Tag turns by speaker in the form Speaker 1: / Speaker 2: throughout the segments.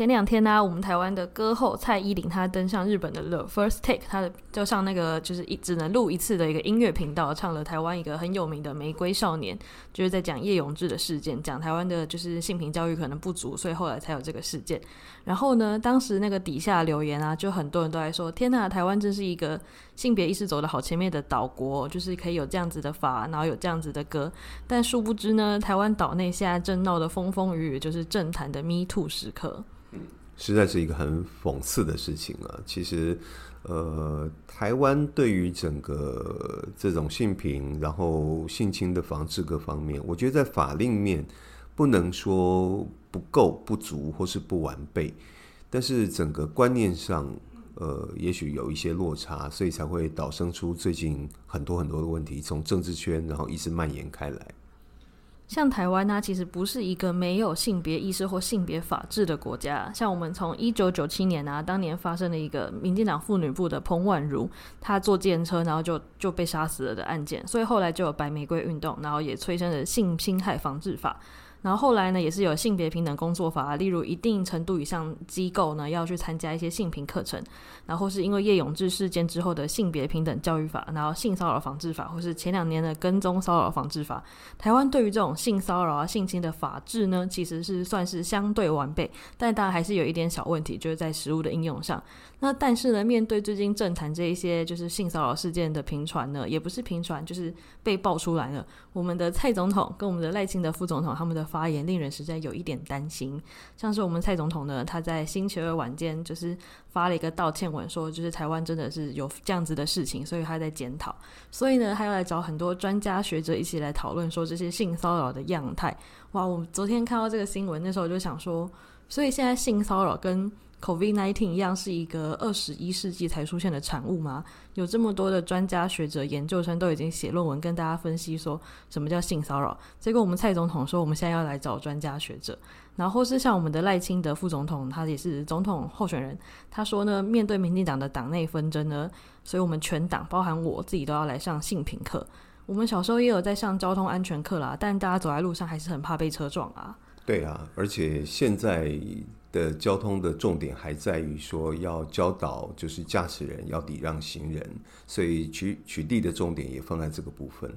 Speaker 1: 前两天呢、我们台湾的歌后蔡依林她登上日本的 The First Take，她的就上那个就是一只能录一次的一个音乐频道，唱了台湾一个很有名的《玫瑰少年》，就是在讲叶永志的事件，讲台湾的就是性平教育可能不足，所以后来才有这个事件。然后呢，当时那个底下留言啊，就很多人都在说：“天呐，台湾真是一个性别意识走得好前面的岛国，就是可以有这样子的法，然后有这样子的歌。”但殊不知呢，台湾岛内现在正闹得风风雨雨，就是政坛的 Me Too 时刻。
Speaker 2: 实在是一个很讽刺的事情啊！其实，呃，台湾对于整个这种性平，然后性侵的防治各方面，我觉得在法令面不能说不够、不足或是不完备，但是整个观念上，呃，也许有一些落差，所以才会导生出最近很多很多的问题，从政治圈然后一直蔓延开来。
Speaker 1: 像台湾呢，其实不是一个没有性别意识或性别法治的国家。像我们从一九九七年啊，当年发生了一个民进党妇女部的彭婉如，她坐电车然后就就被杀死了的案件，所以后来就有白玫瑰运动，然后也催生了性侵害防治法。然后后来呢，也是有性别平等工作法，例如一定程度以上机构呢要去参加一些性平课程，然后是因为叶永志事件之后的性别平等教育法，然后性骚扰防治法，或是前两年的跟踪骚扰防治法。台湾对于这种性骚扰啊、性侵的法制呢，其实是算是相对完备，但当然还是有一点小问题，就是在实务的应用上。那但是呢，面对最近政坛这一些就是性骚扰事件的频传呢，也不是频传，就是被爆出来了。我们的蔡总统跟我们的赖清德副总统他们的发言令人实在有一点担心。像是我们蔡总统呢，他在星期二晚间就是发了一个道歉文，说就是台湾真的是有这样子的事情，所以他在检讨。所以呢，他要来找很多专家学者一起来讨论说这些性骚扰的样态。哇，我昨天看到这个新闻，那时候就想说，所以现在性骚扰跟 COVID-19 一样是一个二十一世纪才出现的产物吗？有这么多的专家学者、研究生都已经写论文跟大家分析说什么叫性骚扰。结果我们蔡总统说我们现在要来找专家学者，然后是像我们的赖清德副总统，他也是总统候选人，他说呢，面对民进党的党内纷争呢，所以我们全党包含我自己都要来上性平课。我们小时候也有在上交通安全课啦，但大家走在路上还是很怕被车撞啊。
Speaker 2: 对啊，而且现在。的交通的重点还在于说要教导，就是驾驶人要礼让行人，所以取取缔的重点也放在这个部分。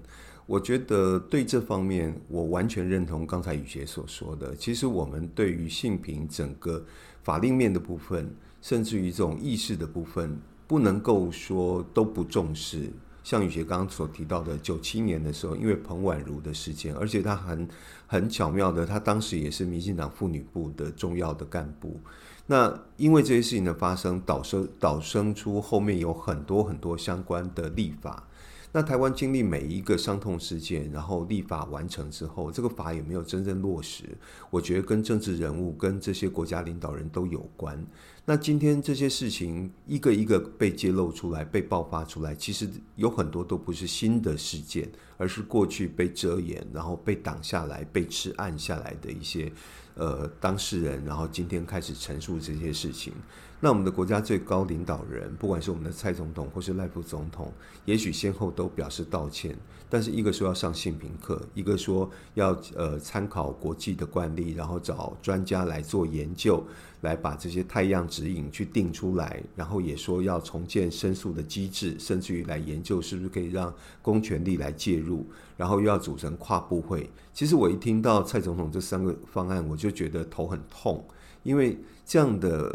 Speaker 2: 我觉得对这方面，我完全认同刚才雨洁所说的。其实我们对于性平整个法令面的部分，甚至于这种意识的部分，不能够说都不重视。像雨杰刚刚所提到的，九七年的时候，因为彭婉如的事件，而且他很很巧妙的，他当时也是民进党妇女部的重要的干部。那因为这些事情的发生，导生导生出后面有很多很多相关的立法。那台湾经历每一个伤痛事件，然后立法完成之后，这个法也没有真正落实？我觉得跟政治人物、跟这些国家领导人都有关。那今天这些事情一个一个被揭露出来、被爆发出来，其实有很多都不是新的事件，而是过去被遮掩、然后被挡下来、被吃暗下来的一些呃当事人，然后今天开始陈述这些事情。那我们的国家最高领导人，不管是我们的蔡总统或是赖副总统，也许先后都表示道歉。但是一个说要上性平课，一个说要呃参考国际的惯例，然后找专家来做研究，来把这些太阳指引去定出来，然后也说要重建申诉的机制，甚至于来研究是不是可以让公权力来介入，然后又要组成跨部会。其实我一听到蔡总统这三个方案，我就觉得头很痛。因为这样的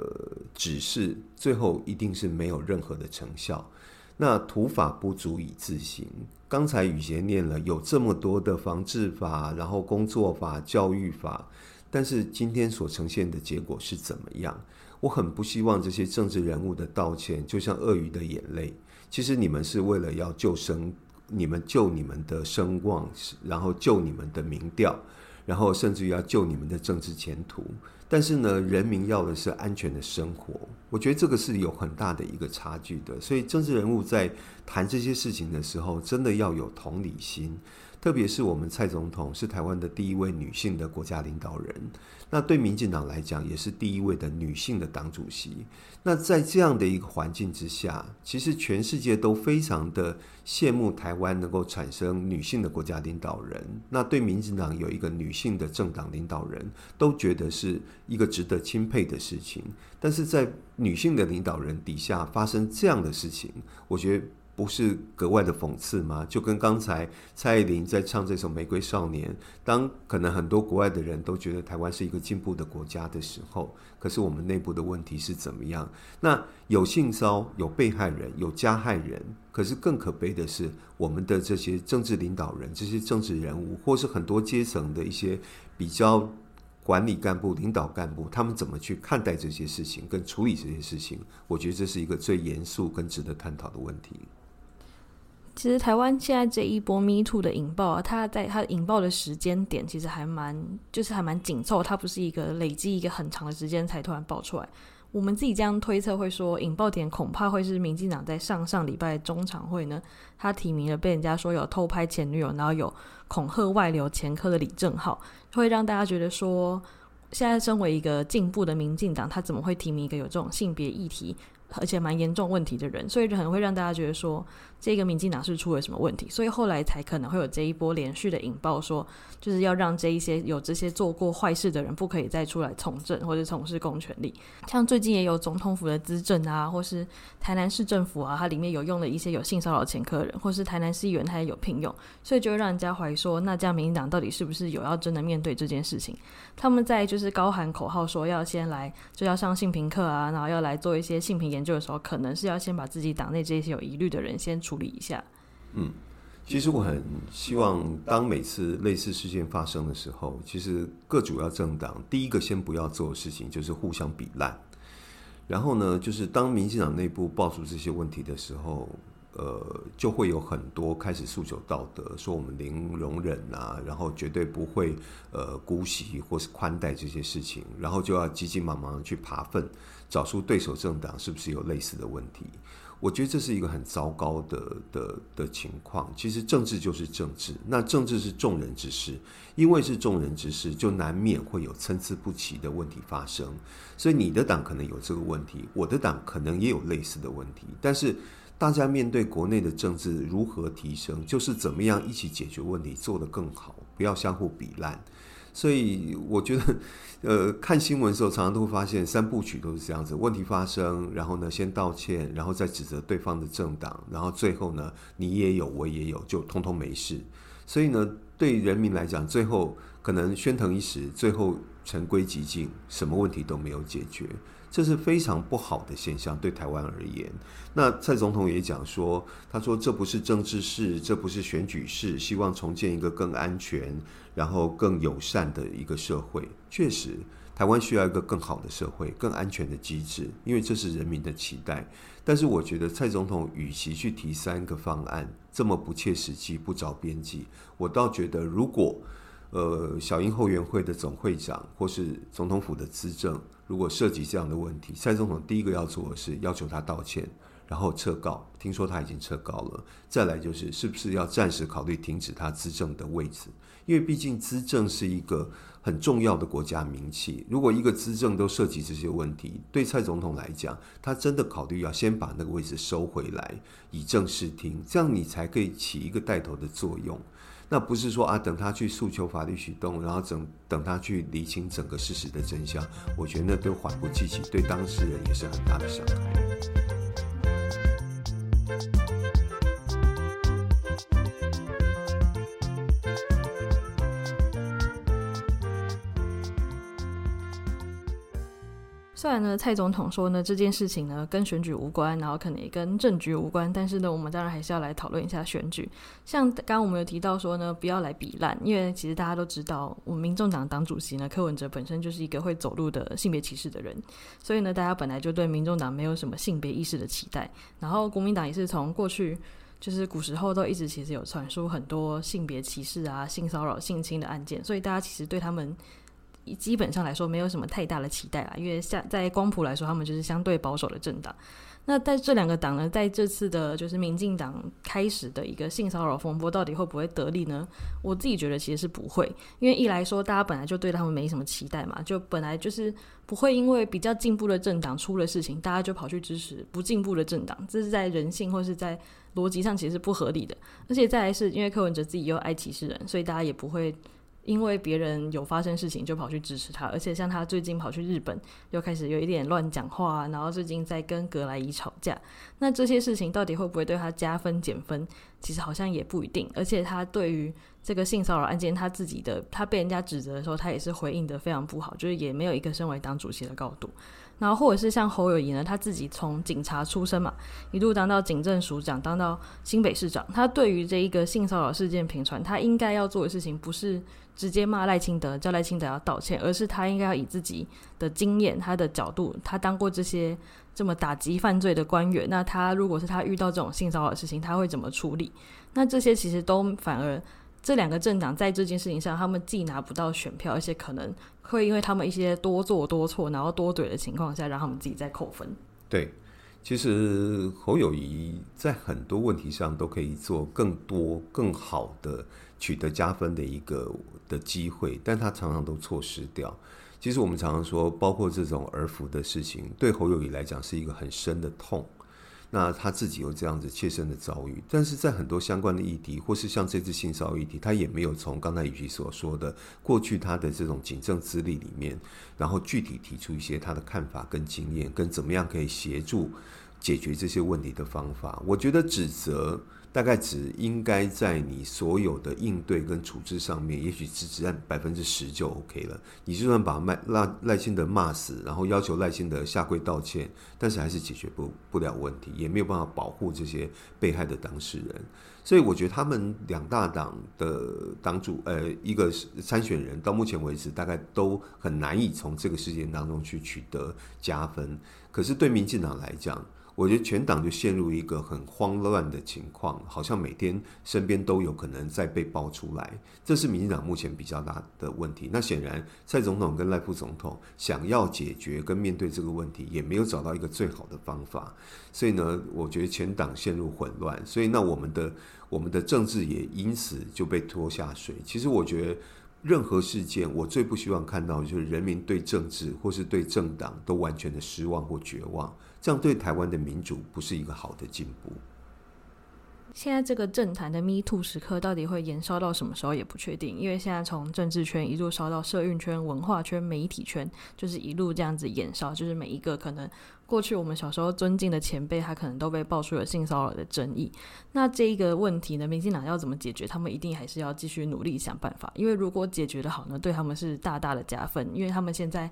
Speaker 2: 指示最后一定是没有任何的成效。那土法不足以自行。刚才雨杰念了有这么多的防治法，然后工作法、教育法，但是今天所呈现的结果是怎么样？我很不希望这些政治人物的道歉就像鳄鱼的眼泪。其实你们是为了要救生，你们救你们的声望，然后救你们的民调。然后甚至于要救你们的政治前途，但是呢，人民要的是安全的生活。我觉得这个是有很大的一个差距的。所以政治人物在谈这些事情的时候，真的要有同理心。特别是我们蔡总统是台湾的第一位女性的国家领导人，那对民进党来讲也是第一位的女性的党主席。那在这样的一个环境之下，其实全世界都非常的羡慕台湾能够产生女性的国家领导人。那对民进党有一个女性的政党领导人，都觉得是一个值得钦佩的事情。但是在女性的领导人底下发生这样的事情，我觉得。不是格外的讽刺吗？就跟刚才蔡依林在唱这首《玫瑰少年》，当可能很多国外的人都觉得台湾是一个进步的国家的时候，可是我们内部的问题是怎么样？那有性骚有被害人，有加害人，可是更可悲的是，我们的这些政治领导人、这些政治人物，或是很多阶层的一些比较管理干部、领导干部，他们怎么去看待这些事情，跟处理这些事情？我觉得这是一个最严肃跟值得探讨的问题。
Speaker 1: 其实台湾现在这一波 Me Too 的引爆啊，它在它引爆的时间点其实还蛮，就是还蛮紧凑，它不是一个累积一个很长的时间才突然爆出来。我们自己这样推测会说，引爆点恐怕会是民进党在上上礼拜中常会呢，他提名了被人家说有偷拍前女友，然后有恐吓外流前科的李正浩，会让大家觉得说，现在身为一个进步的民进党，他怎么会提名一个有这种性别议题？而且蛮严重问题的人，所以就很会让大家觉得说，这个民进党是出了什么问题，所以后来才可能会有这一波连续的引爆，说就是要让这一些有这些做过坏事的人不可以再出来从政或者从事公权力。像最近也有总统府的资政啊，或是台南市政府啊，它里面有用了一些有性骚扰前科人，或是台南市议员他也有聘用，所以就让人家怀疑说，那这样民进党到底是不是有要真的面对这件事情？他们在就是高喊口号说要先来就要上性平课啊，然后要来做一些性平研究的时候，可能是要先把自己党内这些有疑虑的人先处理一下。
Speaker 2: 嗯，其实我很希望，当每次类似事件发生的时候，其实各主要政党第一个先不要做的事情就是互相比烂。然后呢，就是当民进党内部爆出这些问题的时候。呃，就会有很多开始诉求道德，说我们零容忍啊，然后绝对不会呃姑息或是宽待这些事情，然后就要急急忙忙去爬粪，找出对手政党是不是有类似的问题。我觉得这是一个很糟糕的的的情况。其实政治就是政治，那政治是众人之事，因为是众人之事，就难免会有参差不齐的问题发生。所以你的党可能有这个问题，我的党可能也有类似的问题，但是。大家面对国内的政治如何提升，就是怎么样一起解决问题，做得更好，不要相互比烂。所以我觉得，呃，看新闻的时候，常常都会发现三部曲都是这样子：问题发生，然后呢，先道歉，然后再指责对方的政党，然后最后呢，你也有，我也有，就通通没事。所以呢，对人民来讲，最后可能喧腾一时，最后尘归寂静，什么问题都没有解决。这是非常不好的现象，对台湾而言。那蔡总统也讲说，他说这不是政治事，这不是选举事，希望重建一个更安全、然后更友善的一个社会。确实，台湾需要一个更好的社会、更安全的机制，因为这是人民的期待。但是，我觉得蔡总统与其去提三个方案，这么不切实际、不着边际，我倒觉得，如果呃小英后援会的总会长或是总统府的资政，如果涉及这样的问题，蔡总统第一个要做的是要求他道歉，然后撤告。听说他已经撤告了。再来就是，是不是要暂时考虑停止他资政的位置？因为毕竟资政是一个很重要的国家名气。如果一个资政都涉及这些问题，对蔡总统来讲，他真的考虑要先把那个位置收回来，以正视听，这样你才可以起一个带头的作用。那不是说啊，等他去诉求法律启动，然后等等他去理清整个事实的真相，我觉得那都缓不济急，对当事人也是很大的伤害。
Speaker 1: 虽然呢，蔡总统说呢，这件事情呢跟选举无关，然后可能也跟政局无关，但是呢，我们当然还是要来讨论一下选举。像刚刚我们有提到说呢，不要来比烂，因为其实大家都知道，我们民众党党主席呢柯文哲本身就是一个会走路的性别歧视的人，所以呢，大家本来就对民众党没有什么性别意识的期待。然后国民党也是从过去就是古时候都一直其实有传出很多性别歧视啊、性骚扰、性侵的案件，所以大家其实对他们。基本上来说没有什么太大的期待啦，因为像在光谱来说，他们就是相对保守的政党。那在这两个党呢，在这次的就是民进党开始的一个性骚扰风波，到底会不会得利呢？我自己觉得其实是不会，因为一来说大家本来就对他们没什么期待嘛，就本来就是不会因为比较进步的政党出了事情，大家就跑去支持不进步的政党，这是在人性或是在逻辑上其实是不合理的。而且再来是因为柯文哲自己又爱歧视人，所以大家也不会。因为别人有发生事情就跑去支持他，而且像他最近跑去日本，又开始有一点乱讲话，然后最近在跟格莱伊吵架，那这些事情到底会不会对他加分减分？其实好像也不一定。而且他对于这个性骚扰案件，他自己的他被人家指责的时候，他也是回应得非常不好，就是也没有一个身为党主席的高度。然后或者是像侯友宜呢，他自己从警察出身嘛，一路当到警政署长，当到新北市长，他对于这一个性骚扰事件频传，他应该要做的事情不是。直接骂赖清德，叫赖清德要道歉，而是他应该要以自己的经验、他的角度，他当过这些这么打击犯罪的官员，那他如果是他遇到这种性骚扰的事情，他会怎么处理？那这些其实都反而这两个政党在这件事情上，他们既拿不到选票，而且可能会因为他们一些多做多错，然后多嘴的情况下，让他们自己再扣分。
Speaker 2: 对，其实侯友谊在很多问题上都可以做更多、更好的。取得加分的一个的机会，但他常常都错失掉。其实我们常常说，包括这种儿福的事情，对侯友谊来讲是一个很深的痛。那他自己有这样子切身的遭遇，但是在很多相关的议题，或是像这次性骚扰议题，他也没有从刚才雨琦所说的过去他的这种警政资历里面，然后具体提出一些他的看法跟经验，跟怎么样可以协助解决这些问题的方法。我觉得指责。大概只应该在你所有的应对跟处置上面，也许只只占百分之十就 OK 了。你就算把赖赖赖清德骂死，然后要求赖清德下跪道歉，但是还是解决不不了问题，也没有办法保护这些被害的当事人。所以我觉得他们两大党的党主，呃，一个参选人到目前为止，大概都很难以从这个事件当中去取得加分。可是对民进党来讲，我觉得全党就陷入一个很慌乱的情况，好像每天身边都有可能在被爆出来，这是民进党目前比较大的问题。那显然蔡总统跟赖副总统想要解决跟面对这个问题，也没有找到一个最好的方法。所以呢，我觉得全党陷入混乱。所以那我们的我们的政治也因此就被拖下水。其实我觉得任何事件，我最不希望看到就是人民对政治或是对政党都完全的失望或绝望。这样对台湾的民主不是一个好的进步。
Speaker 1: 现在这个政坛的 Me Too 时刻到底会延烧到什么时候也不确定，因为现在从政治圈一路烧到社运圈、文化圈、媒体圈，就是一路这样子延烧，就是每一个可能过去我们小时候尊敬的前辈，他可能都被爆出了性骚扰的争议。那这一个问题呢，民进党要怎么解决？他们一定还是要继续努力想办法，因为如果解决得好呢，对他们是大大的加分，因为他们现在。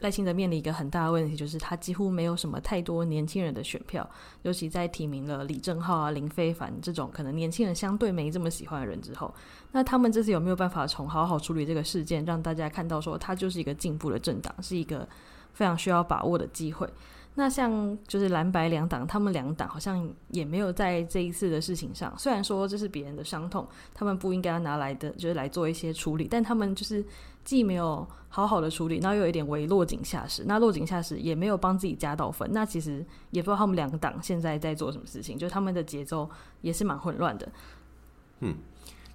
Speaker 1: 赖清德面临一个很大的问题，就是他几乎没有什么太多年轻人的选票，尤其在提名了李正浩啊、林非凡这种可能年轻人相对没这么喜欢的人之后，那他们这次有没有办法从好好处理这个事件，让大家看到说他就是一个进步的政党，是一个非常需要把握的机会？那像就是蓝白两党，他们两党好像也没有在这一次的事情上，虽然说这是别人的伤痛，他们不应该拿来的，就是来做一些处理，但他们就是既没有好好的处理，然后又有一点为落井下石，那落井下石也没有帮自己加到分，那其实也不知道他们两个党现在在做什么事情，就是他们的节奏也是蛮混乱的。
Speaker 2: 嗯，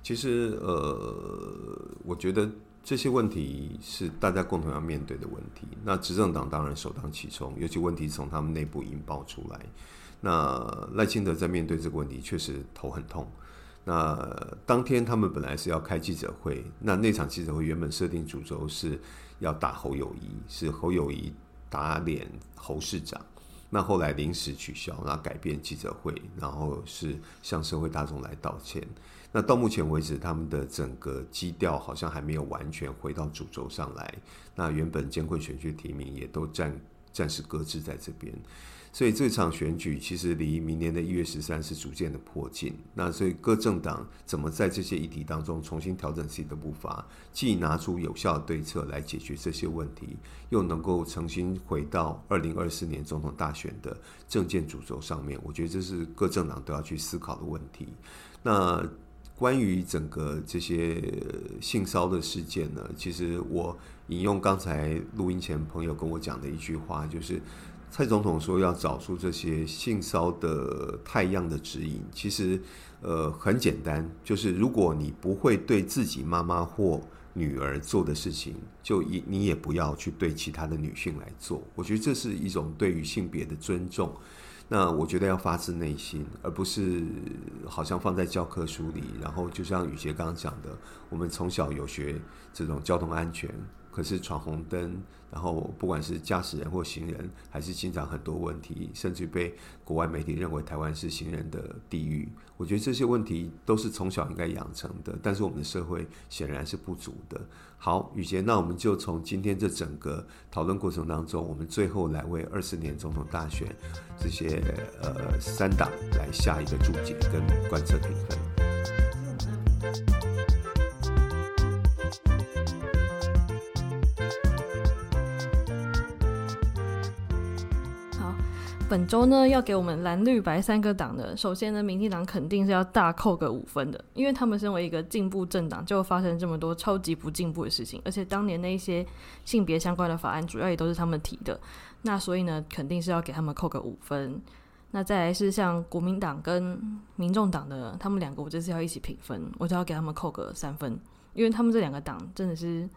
Speaker 2: 其实呃，我觉得。这些问题是大家共同要面对的问题。那执政党当然首当其冲，尤其问题从他们内部引爆出来。那赖清德在面对这个问题，确实头很痛。那当天他们本来是要开记者会，那那场记者会原本设定主轴是要打侯友谊，是侯友谊打脸侯市长。那后来临时取消，然后改变记者会，然后是向社会大众来道歉。那到目前为止，他们的整个基调好像还没有完全回到主轴上来。那原本监会选举提名也都暂暂时搁置在这边。所以这场选举其实离明年的一月十三是逐渐的迫近。那所以各政党怎么在这些议题当中重新调整自己的步伐，既拿出有效的对策来解决这些问题，又能够重新回到二零二四年总统大选的政见主轴上面，我觉得这是各政党都要去思考的问题。那。关于整个这些性骚的事件呢，其实我引用刚才录音前朋友跟我讲的一句话，就是蔡总统说要找出这些性骚的太样的指引。其实，呃，很简单，就是如果你不会对自己妈妈或女儿做的事情，就你你也不要去对其他的女性来做。我觉得这是一种对于性别的尊重。那我觉得要发自内心，而不是好像放在教科书里。然后就像雨杰刚刚讲的，我们从小有学这种交通安全，可是闯红灯，然后不管是驾驶人或行人，还是经常很多问题，甚至被国外媒体认为台湾是行人的地狱。我觉得这些问题都是从小应该养成的，但是我们的社会显然是不足的。好，雨洁，那我们就从今天这整个讨论过程当中，我们最后来为二四年总统大选这些呃三党来下一个注解跟观测评分。
Speaker 1: 本周呢，要给我们蓝绿白三个党的，首先呢，民进党肯定是要大扣个五分的，因为他们身为一个进步政党，就发生这么多超级不进步的事情，而且当年那一些性别相关的法案，主要也都是他们提的，那所以呢，肯定是要给他们扣个五分。那再来是像国民党跟民众党的，他们两个我这次要一起评分，我就要给他们扣个三分，因为他们这两个党真的是。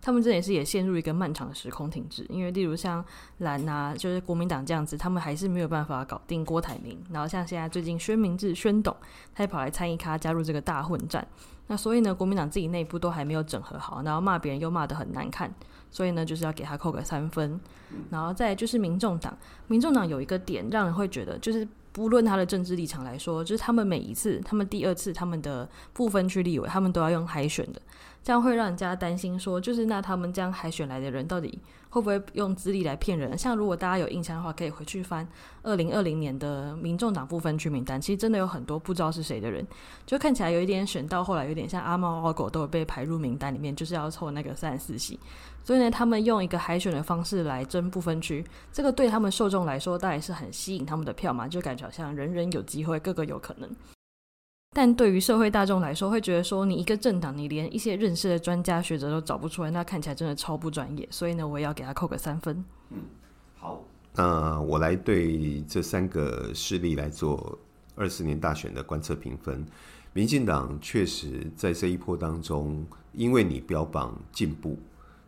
Speaker 1: 他们这也是也陷入一个漫长的时空停滞，因为例如像蓝啊，就是国民党这样子，他们还是没有办法搞定郭台铭。然后像现在最近宣明智、宣董，他也跑来参一咖加入这个大混战。那所以呢，国民党自己内部都还没有整合好，然后骂别人又骂得很难看，所以呢，就是要给他扣个三分。然后再就是民众党，民众党有一个点让人会觉得，就是不论他的政治立场来说，就是他们每一次，他们第二次他们的不分区立委，他们都要用海选的。这样会让人家担心，说就是那他们这样海选来的人，到底会不会用资历来骗人？像如果大家有印象的话，可以回去翻二零二零年的民众党不分区名单，其实真的有很多不知道是谁的人，就看起来有一点选到后来有点像阿猫阿狗，都有被排入名单里面，就是要凑那个三十四席。所以呢，他们用一个海选的方式来争不分区，这个对他们受众来说，当然是很吸引他们的票嘛，就感觉好像人人有机会，个个有可能。但对于社会大众来说，会觉得说你一个政党，你连一些认识的专家学者都找不出来，那看起来真的超不专业。所以呢，我也要给他扣个三分。
Speaker 2: 嗯，好，那我来对这三个势力来做二四年大选的观测评分。民进党确实在这一波当中，因为你标榜进步，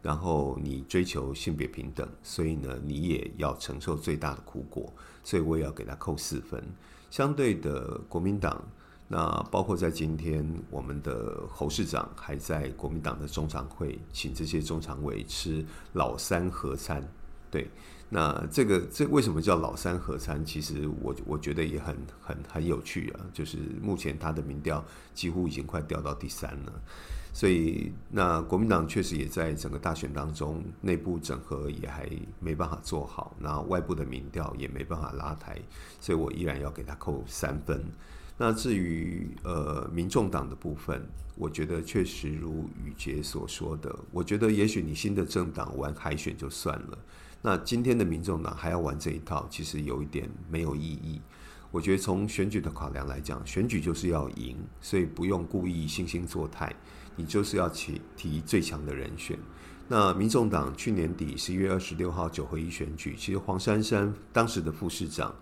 Speaker 2: 然后你追求性别平等，所以呢，你也要承受最大的苦果，所以我也要给他扣四分。相对的，国民党。那包括在今天，我们的侯市长还在国民党的中常会请这些中常委吃老三合餐，对，那这个这为什么叫老三合餐？其实我我觉得也很很很有趣啊，就是目前他的民调几乎已经快掉到第三了，所以那国民党确实也在整个大选当中内部整合也还没办法做好，那外部的民调也没办法拉抬，所以我依然要给他扣三分。那至于呃民众党的部分，我觉得确实如宇杰所说的，我觉得也许你新的政党玩海选就算了，那今天的民众党还要玩这一套，其实有一点没有意义。我觉得从选举的考量来讲，选举就是要赢，所以不用故意惺惺作态，你就是要提提最强的人选。那民众党去年底十一月二十六号九合一选举，其实黄珊珊当时的副市长。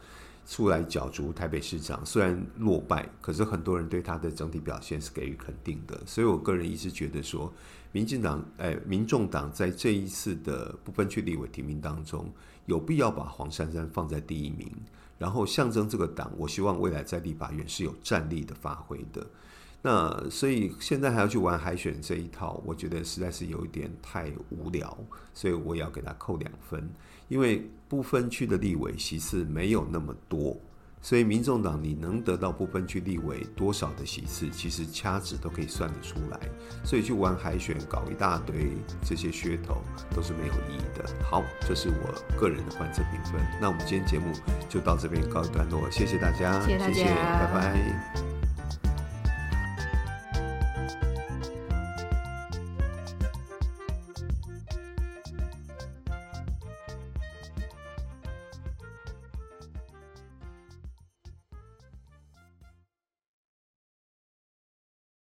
Speaker 2: 出来角逐台北市长，虽然落败，可是很多人对他的整体表现是给予肯定的。所以我个人一直觉得说，民进党、哎，民众党在这一次的不分区立委提名当中，有必要把黄珊珊放在第一名，然后象征这个党，我希望未来在立法院是有战力的发挥的。那所以现在还要去玩海选这一套，我觉得实在是有一点太无聊，所以我也要给他扣两分。因为不分区的立委席次没有那么多，所以民众党你能得到不分区立委多少的席次，其实掐指都可以算得出来。所以去玩海选，搞一大堆这些噱头，都是没有意义的。好，这是我个人的观测评分。那我们今天节目就到这边告一段落，谢谢大家，
Speaker 1: 谢谢大家，
Speaker 2: 谢谢，拜拜。